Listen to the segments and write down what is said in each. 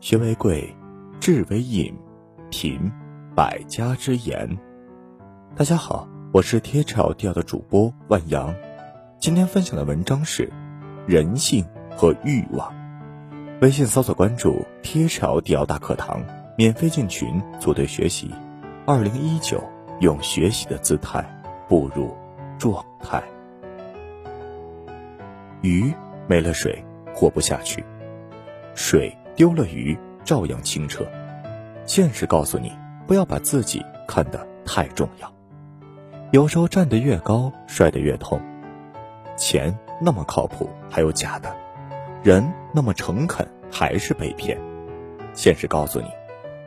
学为贵，智为引，品百家之言。大家好，我是贴炒调的主播万阳。今天分享的文章是人性和欲望。微信搜索关注“贴炒调大课堂”，免费进群组队学习。二零一九，用学习的姿态步入状态。鱼没了水，活不下去；水丢了鱼，照样清澈。现实告诉你，不要把自己看得太重要。有时候站得越高，摔得越痛。钱那么靠谱，还有假的；人那么诚恳，还是被骗。现实告诉你，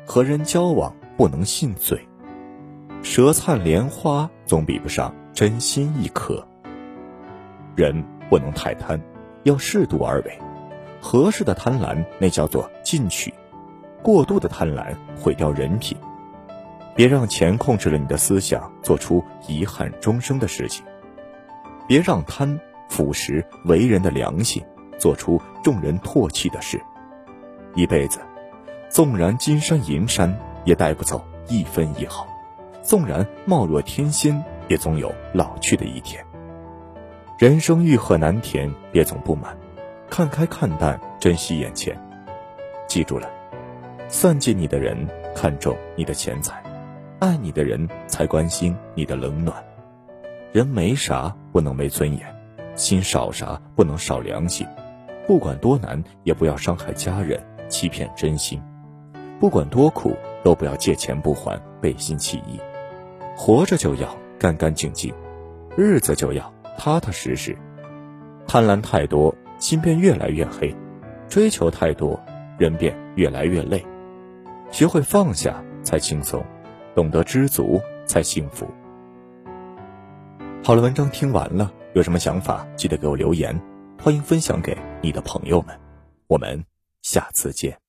和人交往不能信嘴。舌灿莲花总比不上真心一颗。人。不能太贪，要适度而为。合适的贪婪，那叫做进取；过度的贪婪毁掉人品。别让钱控制了你的思想，做出遗憾终生的事情。别让贪腐蚀为人的良心，做出众人唾弃的事。一辈子，纵然金山银山，也带不走一分一毫；纵然貌若天仙，也总有老去的一天。人生欲壑难填，别总不满，看开看淡，珍惜眼前。记住了，算计你的人看重你的钱财，爱你的人才关心你的冷暖。人没啥不能没尊严，心少啥不能少良心。不管多难，也不要伤害家人，欺骗真心。不管多苦，都不要借钱不还，背信弃义。活着就要干干净净，日子就要。踏踏实实，贪婪太多，心便越来越黑；追求太多，人便越来越累。学会放下才轻松，懂得知足才幸福。好了，文章听完了，有什么想法记得给我留言，欢迎分享给你的朋友们。我们下次见。